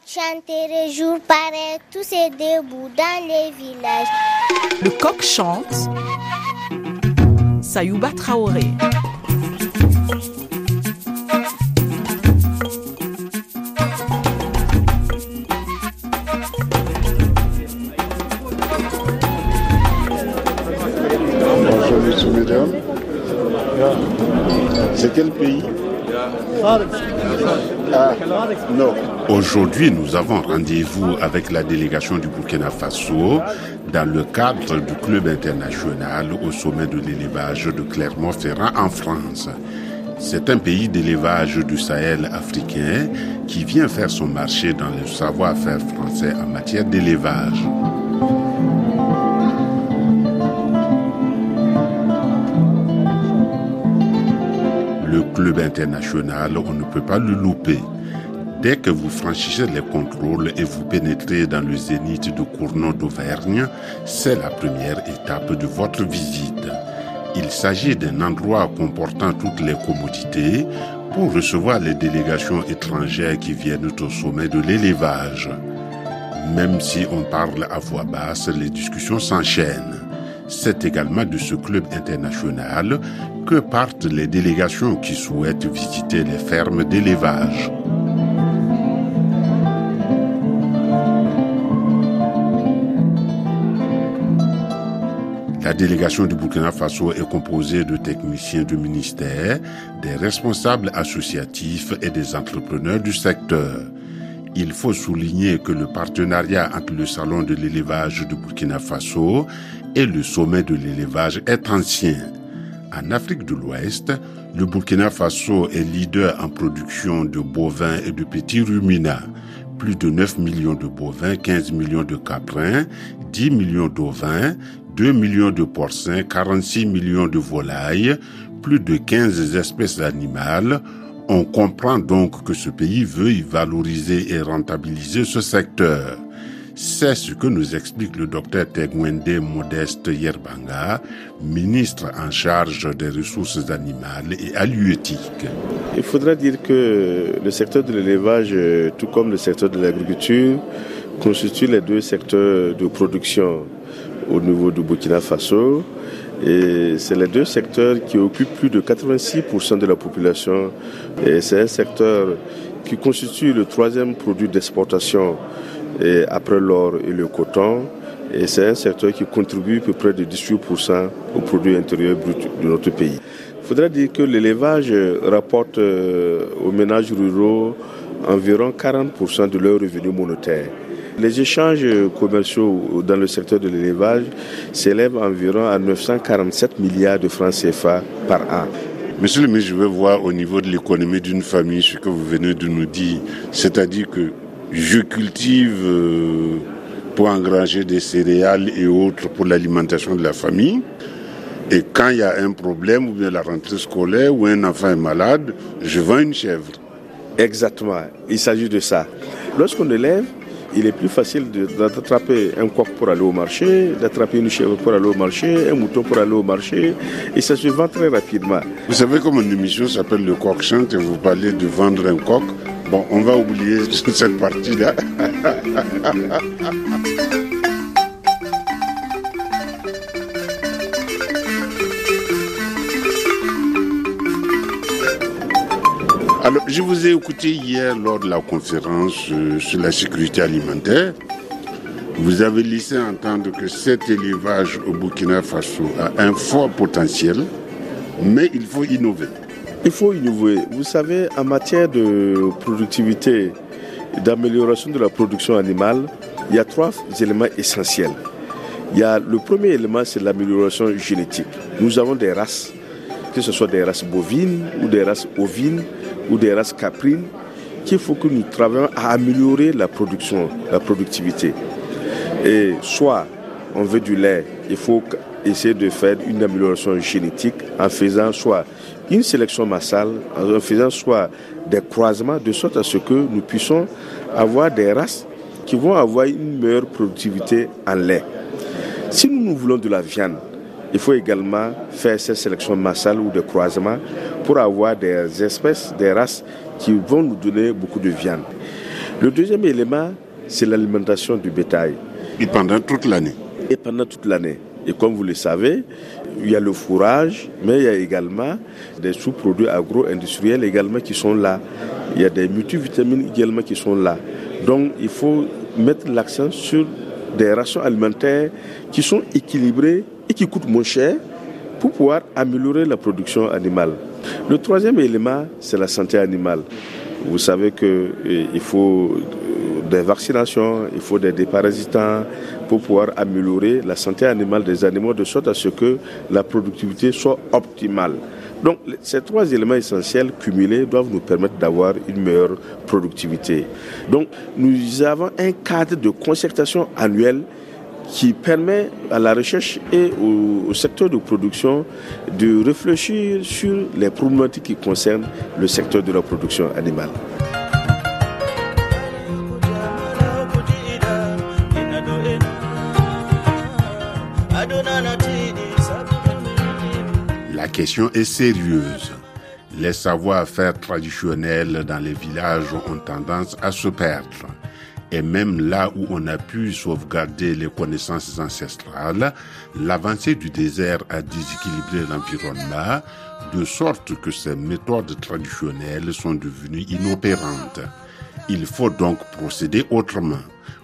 coq chanterait jour pareil, tous est debout dans les villages. Le coq chante. Sayouba Traoré. Bonjour, monsieur, mesdames. C'est quel pays? Non. Aujourd'hui, nous avons rendez-vous avec la délégation du Burkina Faso dans le cadre du club international au sommet de l'élevage de Clermont-Ferrand en France. C'est un pays d'élevage du Sahel africain qui vient faire son marché dans le savoir-faire français en matière d'élevage. Club international, on ne peut pas le louper. Dès que vous franchissez les contrôles et vous pénétrez dans le zénith de Cournon d'Auvergne, c'est la première étape de votre visite. Il s'agit d'un endroit comportant toutes les commodités pour recevoir les délégations étrangères qui viennent au sommet de l'élevage. Même si on parle à voix basse, les discussions s'enchaînent. C'est également de ce club international que partent les délégations qui souhaitent visiter les fermes d'élevage. La délégation du Burkina Faso est composée de techniciens du ministère, des responsables associatifs et des entrepreneurs du secteur. Il faut souligner que le partenariat entre le Salon de l'élevage du Burkina Faso et le sommet de l'élevage est ancien. En Afrique de l'Ouest, le Burkina Faso est leader en production de bovins et de petits ruminants. Plus de 9 millions de bovins, 15 millions de caprins, 10 millions d'ovins, 2 millions de porcins, 46 millions de volailles, plus de 15 espèces animales. On comprend donc que ce pays veut valoriser et rentabiliser ce secteur. C'est ce que nous explique le docteur Tegwende Modeste Yerbanga, ministre en charge des ressources animales et halieutiques. Il faudra dire que le secteur de l'élevage, tout comme le secteur de l'agriculture, constituent les deux secteurs de production au niveau du Burkina Faso. Et c'est les deux secteurs qui occupent plus de 86% de la population. Et c'est un secteur qui constitue le troisième produit d'exportation après l'or et le coton. Et c'est un secteur qui contribue à peu près de 18% au produit intérieur brut de notre pays. Il faudrait dire que l'élevage rapporte aux ménages ruraux environ 40% de leurs revenus monétaires. Les échanges commerciaux dans le secteur de l'élevage s'élèvent environ à 947 milliards de francs CFA par an. Monsieur le ministre, je veux voir au niveau de l'économie d'une famille ce que vous venez de nous dire. C'est-à-dire que je cultive pour engranger des céréales et autres pour l'alimentation de la famille. Et quand il y a un problème, ou bien la rentrée scolaire, ou un enfant est malade, je vends une chèvre. Exactement, il s'agit de ça. Lorsqu'on élève, il est plus facile d'attraper un coq pour aller au marché, d'attraper une chèvre pour aller au marché, un mouton pour aller au marché, et ça se vend très rapidement. Vous savez comme une émission s'appelle Le Coq Chante et vous parlez de vendre un coq. Bon, on va oublier cette partie-là. Alors, je vous ai écouté hier lors de la conférence euh, sur la sécurité alimentaire. Vous avez laissé entendre que cet élevage au Burkina Faso a un fort potentiel, mais il faut innover. Il faut innover. Vous savez, en matière de productivité, d'amélioration de la production animale, il y a trois éléments essentiels. Il y a, le premier élément, c'est l'amélioration génétique. Nous avons des races, que ce soit des races bovines ou des races ovines ou des races caprines, qu'il faut que nous travaillions à améliorer la production, la productivité. Et soit on veut du lait, il faut essayer de faire une amélioration génétique en faisant soit une sélection massale, en faisant soit des croisements, de sorte à ce que nous puissions avoir des races qui vont avoir une meilleure productivité en lait. Si nous, nous voulons de la viande, il faut également faire cette sélection massale ou de croisement pour avoir des espèces, des races qui vont nous donner beaucoup de viande. Le deuxième élément, c'est l'alimentation du bétail. Et pendant toute l'année Et pendant toute l'année. Et comme vous le savez, il y a le fourrage, mais il y a également des sous-produits agro-industriels également qui sont là. Il y a des multivitamines également qui sont là. Donc il faut mettre l'accent sur des rations alimentaires qui sont équilibrées et qui coûtent moins cher pour pouvoir améliorer la production animale. Le troisième élément, c'est la santé animale. Vous savez qu'il eh, faut euh, des vaccinations, il faut des déparasitants pour pouvoir améliorer la santé animale des animaux de sorte à ce que la productivité soit optimale. Donc ces trois éléments essentiels cumulés doivent nous permettre d'avoir une meilleure productivité. Donc nous avons un cadre de concertation annuel qui permet à la recherche et au, secteur de production de réfléchir sur les problématiques qui concernent le secteur de la production animale. La question est sérieuse. Les savoir-faire traditionnels dans les villages ont tendance à se perdre. Et même là où on a pu sauvegarder les connaissances ancestrales, l'avancée du désert a déséquilibré l'environnement, de sorte que ces méthodes traditionnelles sont devenues inopérantes. Il faut donc procéder autrement.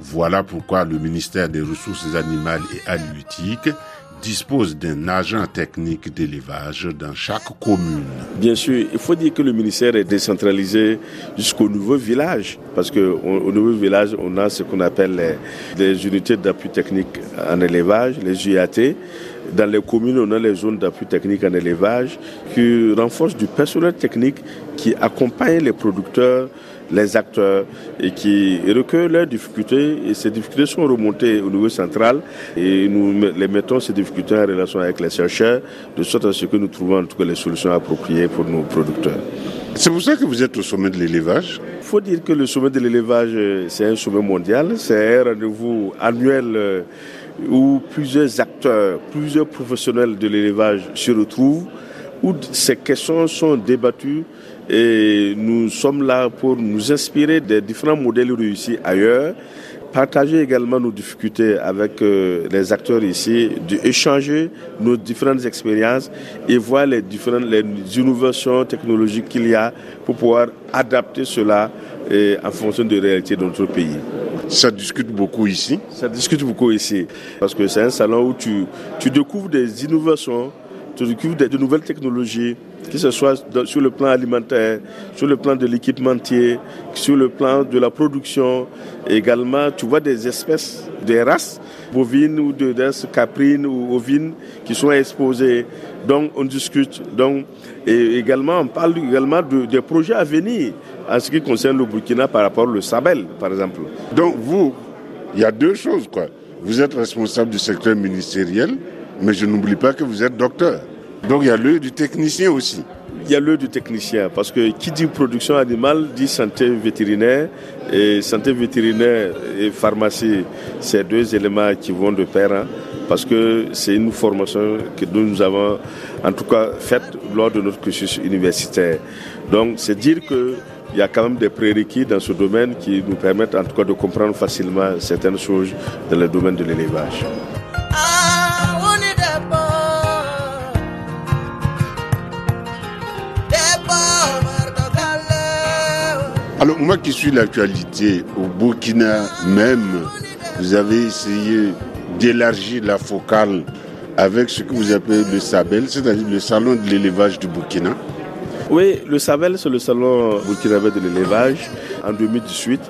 Voilà pourquoi le ministère des Ressources animales et halieutiques dispose d'un agent technique d'élevage dans chaque commune. Bien sûr, il faut dire que le ministère est décentralisé jusqu'au nouveau village, parce qu'au nouveau village, on a ce qu'on appelle les, unités d'appui technique en élevage, les UAT. Dans les communes, on a les zones d'appui technique en élevage qui renforcent du personnel technique qui accompagne les producteurs les acteurs et qui recueillent leurs difficultés. Et ces difficultés sont remontées au niveau central et nous les mettons ces difficultés en relation avec les chercheurs de sorte à ce que nous trouvons en tout cas les solutions appropriées pour nos producteurs. C'est pour ça que vous êtes au sommet de l'élevage Il faut dire que le sommet de l'élevage, c'est un sommet mondial, c'est un rendez-vous annuel euh, où plusieurs acteurs, plusieurs professionnels de l'élevage se retrouvent, où ces questions sont débattues et nous sommes là pour nous inspirer des différents modèles réussis ailleurs, partager également nos difficultés avec euh, les acteurs ici, échanger nos différentes expériences et voir les différentes les innovations technologiques qu'il y a pour pouvoir adapter cela en fonction des réalités de notre pays. Ça discute beaucoup ici Ça discute beaucoup ici, parce que c'est un salon où tu, tu découvres des innovations, de nouvelles technologies, que ce soit sur le plan alimentaire, sur le plan de l'équipementier, sur le plan de la production. Également, tu vois des espèces, des races bovines ou de caprines ou ovines qui sont exposées. Donc, on discute. Donc, et également, on parle également de, des projets à venir en ce qui concerne le Burkina par rapport au Sabel, par exemple. Donc, vous, il y a deux choses, quoi. Vous êtes responsable du secteur ministériel, mais je n'oublie pas que vous êtes docteur. Donc il y a l'œil du technicien aussi. Il y a l'œil du technicien parce que qui dit production animale dit santé vétérinaire et santé vétérinaire et pharmacie, c'est deux éléments qui vont de pair hein, parce que c'est une formation que nous avons en tout cas faite lors de notre cursus universitaire. Donc c'est dire que il y a quand même des prérequis dans ce domaine qui nous permettent en tout cas de comprendre facilement certaines choses dans le domaine de l'élevage. Alors moi qui suis l'actualité au Burkina même, vous avez essayé d'élargir la focale avec ce que vous appelez le SABEL, c'est-à-dire le salon de l'élevage du Burkina. Oui, le SABEL, c'est le salon burkinabé de l'élevage en 2018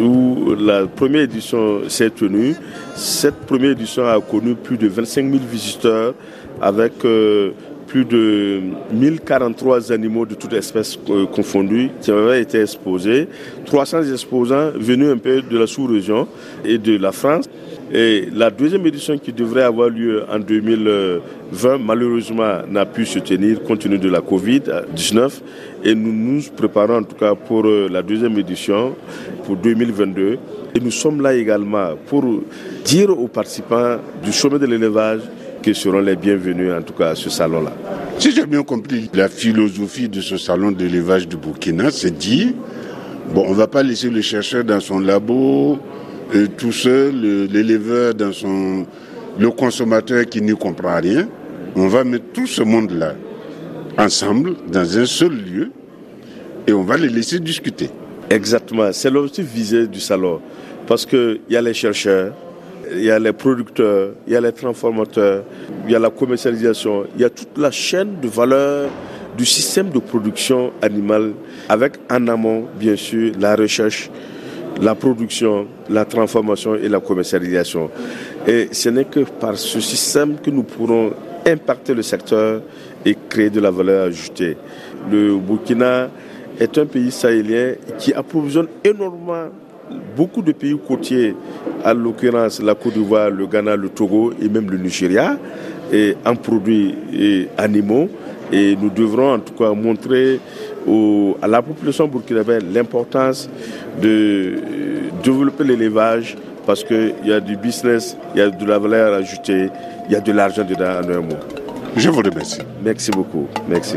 où la première édition s'est tenue. Cette première édition a connu plus de 25 000 visiteurs avec euh, plus de 1043 animaux de toutes espèces euh, confondues qui avaient été exposés, 300 exposants venus un peu de la sous-région et de la France. Et la deuxième édition qui devrait avoir lieu en 2020, malheureusement, n'a pu se tenir compte tenu de la Covid-19. Et nous nous préparons en tout cas pour euh, la deuxième édition, pour 2022. Et nous sommes là également pour dire aux participants du chemin de l'élevage qu'ils seront les bienvenus en tout cas à ce salon-là. Si j'ai bien compris, la philosophie de ce salon d'élevage du Burkina, c'est dire Bon, on ne va pas laisser le chercheur dans son labo, euh, tout seul, l'éleveur dans son... le consommateur qui ne comprend rien. On va mettre tout ce monde-là ensemble dans un seul lieu et on va les laisser discuter. Exactement, c'est l'objectif visé du salon. Parce qu'il y a les chercheurs, il y a les producteurs, il y a les transformateurs, il y a la commercialisation, il y a toute la chaîne de valeur du système de production animale avec en amont, bien sûr, la recherche, la production, la transformation et la commercialisation. Et ce n'est que par ce système que nous pourrons impacter le secteur et créer de la valeur ajoutée. Le Burkina est un pays sahélien qui approvisionne énormément beaucoup de pays côtiers, à l'occurrence la Côte d'Ivoire, le Ghana, le Togo et même le Nigeria, et en produits et animaux. Et nous devrons en tout cas montrer à la population burkinabé l'importance de développer l'élevage parce qu'il y a du business, il y a de la valeur ajoutée, il y a de l'argent dedans en un mot. Je vous remercie. Merci beaucoup. Merci.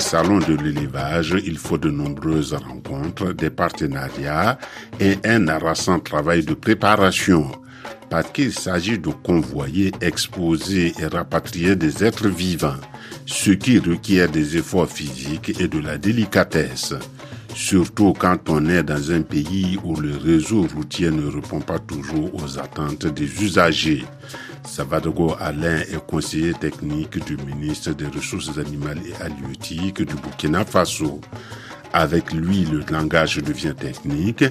Un salon de l'élevage, il faut de nombreuses rencontres, des partenariats et un harassant travail de préparation. Parce qu'il s'agit de convoyer, exposer et rapatrier des êtres vivants, ce qui requiert des efforts physiques et de la délicatesse, surtout quand on est dans un pays où le réseau routier ne répond pas toujours aux attentes des usagers. Savadogo Alain est conseiller technique du ministre des Ressources animales et halieutiques du Burkina Faso. Avec lui, le langage devient technique,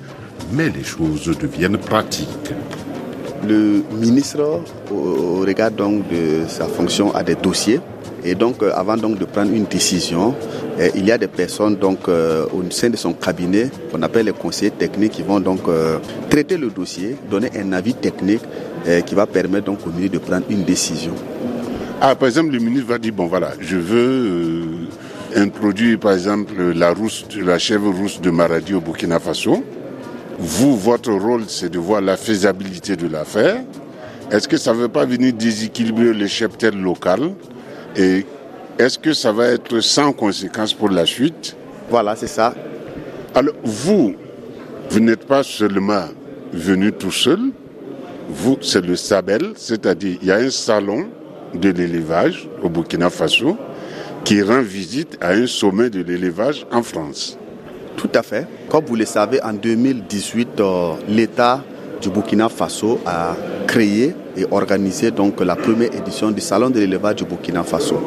mais les choses deviennent pratiques. Le ministre, au regard donc de sa fonction, a des dossiers. Et donc, euh, avant donc de prendre une décision, euh, il y a des personnes donc euh, au sein de son cabinet qu'on appelle les conseillers techniques qui vont donc traiter le dossier, donner un avis technique qui va permettre donc au ministre de prendre une décision. Ah, par exemple, le ministre va dire bon voilà, je veux introduire par exemple la la chèvre rousse de Maradi au Burkina Faso. Vous, votre rôle, c'est de voir la faisabilité de l'affaire. Est-ce que ça ne veut pas venir déséquilibrer les cheptels locales Et est-ce que ça va être sans conséquence pour la suite? Voilà, c'est ça. Alors, vous, vous n'êtes pas seulement venu tout seul. Vous, c'est le SABEL, c'est-à-dire il y a un salon de l'élevage au Burkina Faso qui rend visite à un sommet de l'élevage en France. Tout à fait. Comme vous le savez, en 2018, euh, l'État du Burkina Faso a créé et organisé donc la première édition du Salon de l'élevage du Burkina Faso.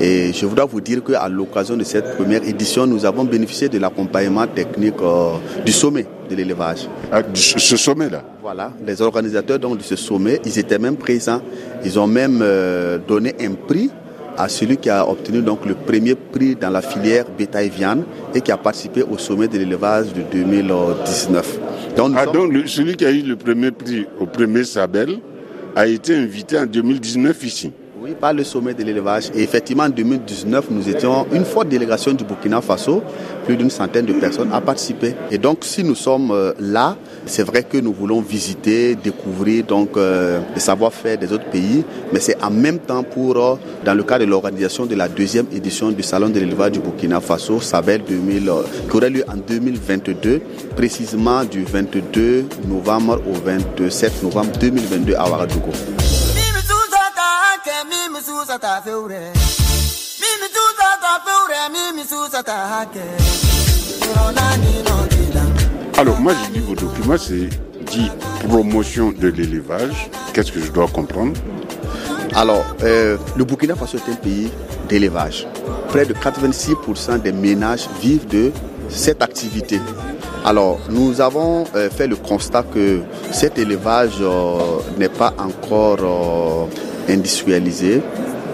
Et je voudrais vous dire qu'à l'occasion de cette première édition, nous avons bénéficié de l'accompagnement technique euh, du sommet de l'élevage. Ah, ce sommet-là Voilà, les organisateurs donc, de ce sommet, ils étaient même présents. Ils ont même euh, donné un prix à celui qui a obtenu donc le premier prix dans la filière bétail viande et qui a participé au sommet de l'élevage de 2019. Donc, ah, donc celui qui a eu le premier prix au premier Sabel a été invité en 2019 ici. Oui, par le sommet de l'élevage. Et effectivement, en 2019, nous étions une forte délégation du Burkina Faso, plus d'une centaine de personnes à participer. Et donc, si nous sommes euh, là, c'est vrai que nous voulons visiter, découvrir donc euh, le savoir-faire des autres pays, mais c'est en même temps pour, euh, dans le cadre de l'organisation de la deuxième édition du Salon de l'élevage du Burkina Faso, Sabel 2000, qui aurait lieu en 2022, précisément du 22 novembre au 27 novembre 2022 à Ouagadougou. Alors moi je dis vos documents, c'est dit promotion de l'élevage. Qu'est-ce que je dois comprendre? Alors, euh, le Burkina Faso est un pays d'élevage. Près de 86% des ménages vivent de cette activité. Alors, nous avons euh, fait le constat que cet élevage euh, n'est pas encore industrialisé.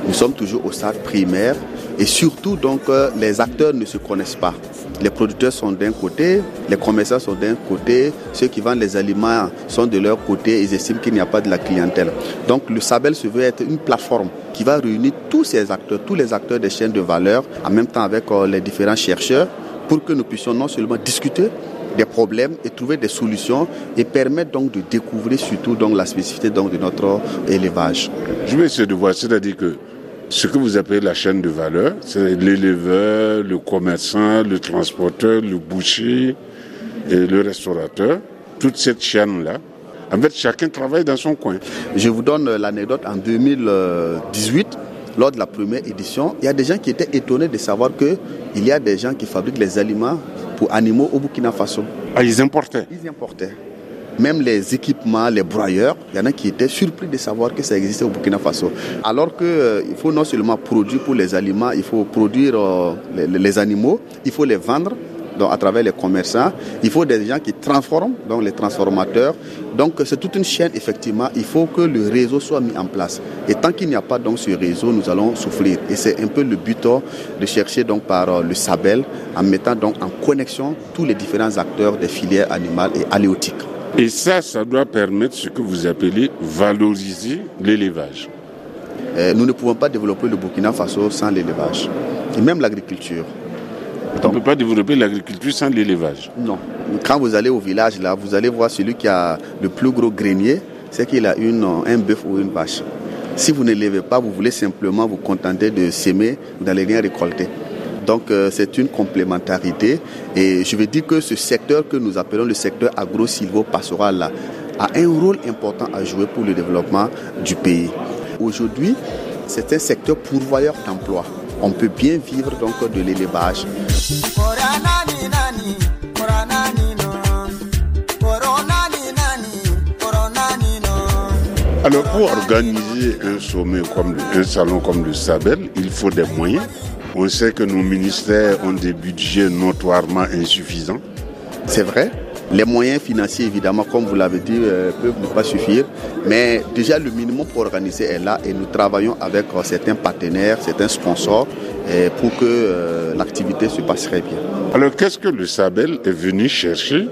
Nous sommes toujours au stade primaire et surtout donc euh, les acteurs ne se connaissent pas. Les producteurs sont d'un côté, les commerçants sont d'un côté, ceux qui vendent les aliments sont de leur côté, ils estiment qu'il n'y a pas de la clientèle. Donc le Sabel se veut être une plateforme qui va réunir tous ces acteurs, tous les acteurs des chaînes de valeur, en même temps avec euh, les différents chercheurs, pour que nous puissions non seulement discuter des problèmes et trouver des solutions et permettre donc de découvrir surtout donc la spécificité donc de notre élevage. Je vais essayer de voir, c'est-à-dire que ce que vous appelez la chaîne de valeur, c'est l'éleveur, le commerçant, le transporteur, le boucher et le restaurateur. Toute cette chaîne-là, en fait, chacun travaille dans son coin. Je vous donne l'anecdote en 2018 lors de la première édition, il y a des gens qui étaient étonnés de savoir qu'il y a des gens qui fabriquent les aliments pour animaux au Burkina Faso. Ah, ils importaient Ils importaient. Même les équipements, les broyeurs, il y en a qui étaient surpris de savoir que ça existait au Burkina Faso. Alors qu'il euh, faut non seulement produire pour les aliments, il faut produire euh, les, les animaux, il faut les vendre donc à travers les commerçants. Il faut des gens qui transforment, donc les transformateurs. Donc c'est toute une chaîne, effectivement. Il faut que le réseau soit mis en place. Et tant qu'il n'y a pas donc ce réseau, nous allons souffrir. Et c'est un peu le but de chercher donc par euh, le SABEL, en mettant donc en connexion tous les différents acteurs des filières animales et aléotiques. Et ça, ça doit permettre ce que vous appelez valoriser l'élevage. Euh, nous ne pouvons pas développer le Burkina Faso sans l'élevage, et même l'agriculture. On ne peut pas développer l'agriculture sans l'élevage. Non. Quand vous allez au village, là, vous allez voir celui qui a le plus gros grenier, c'est qu'il a une, un bœuf ou une vache. Si vous ne l'élevez pas, vous voulez simplement vous contenter de s'aimer, vous n'allez rien récolter. Donc euh, c'est une complémentarité et je veux dire que ce secteur que nous appelons le secteur agro-silvo-pastoral a un rôle important à jouer pour le développement du pays. Aujourd'hui, c'est un secteur pourvoyeur d'emplois. On peut bien vivre donc de l'élevage. Alors pour organiser un sommet comme le, un salon comme le Sabel, il faut des moyens. On sait que nos ministères ont des budgets notoirement insuffisants. C'est vrai. Les moyens financiers, évidemment, comme vous l'avez dit, euh, peuvent ne pas suffire. Mais déjà, le minimum pour organiser est là et nous travaillons avec euh, certains partenaires, certains sponsors euh, pour que euh, l'activité se passe très bien. Alors qu'est-ce que le Sabel est venu chercher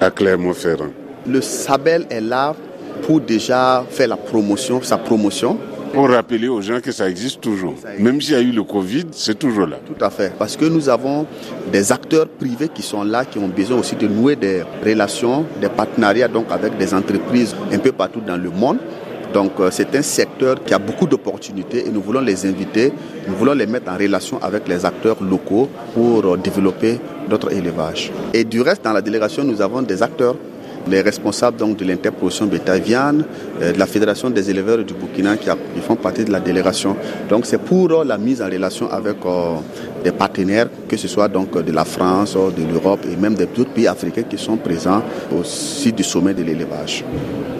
à Clermont-Ferrand? Le Sabel est là pour déjà faire la promotion, sa promotion. Pour rappeler aux gens que ça existe toujours. Même s'il y a eu le Covid, c'est toujours là. Tout à fait. Parce que nous avons des acteurs privés qui sont là, qui ont besoin aussi de nouer des relations, des partenariats donc avec des entreprises un peu partout dans le monde. Donc euh, c'est un secteur qui a beaucoup d'opportunités et nous voulons les inviter, nous voulons les mettre en relation avec les acteurs locaux pour euh, développer notre élevage. Et du reste, dans la délégation, nous avons des acteurs les responsables donc, de l'interprofession bétaviane, euh, de la Fédération des éleveurs du Burkina qui, font partie de la délégation. Donc c'est pour euh, la mise en relation avec euh, des partenaires, que ce soit donc de la France, de l'Europe et même d'autres pays africains qui sont présents au site du sommet de l'élevage.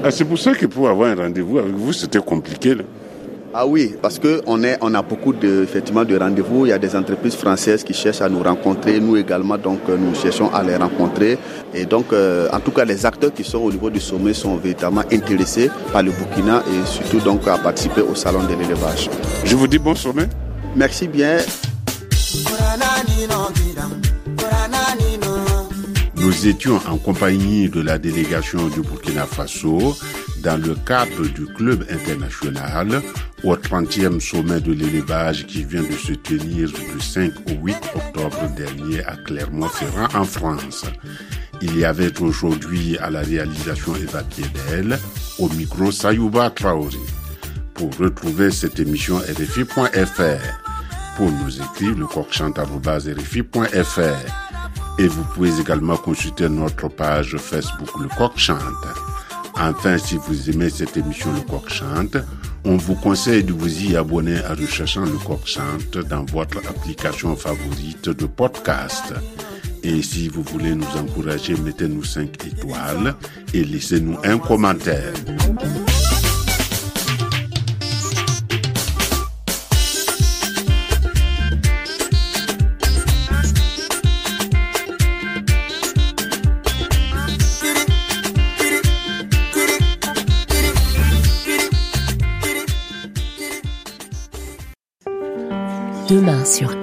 Ah, c'est pour ça que pour avoir un rendez-vous avec vous, c'était compliqué. Ah oui, parce qu'on on a beaucoup de, effectivement, de rendez-vous. Il y a des entreprises françaises qui cherchent à nous rencontrer. Nous également, donc, nous cherchons à les rencontrer. Et donc, euh, en tout cas, les acteurs qui sont au niveau du sommet sont véritablement intéressés par le Burkina et surtout donc à participer au salon de l'élevage. Je vous dis bon sommet. Merci bien. Nous étions en compagnie de la délégation du Burkina Faso dans le cadre du club international au 30e sommet de l'élevage qui vient de se tenir du 5 au 8 octobre dernier à Clermont-Ferrand en France. Il y avait aujourd'hui à la réalisation Eva Piedel, au micro Sayouba Traoré. Pour retrouver cette émission RFI.fr, pour nous écrire le coqchante.rfi.fr. Et vous pouvez également consulter notre page Facebook Le Coq Chante. Enfin, si vous aimez cette émission Le Coq Chante, on vous conseille de vous y abonner en recherchant Le Coq Chante dans votre application favorite de podcast. Et si vous voulez nous encourager, mettez-nous 5 étoiles et laissez-nous un commentaire. Demain sur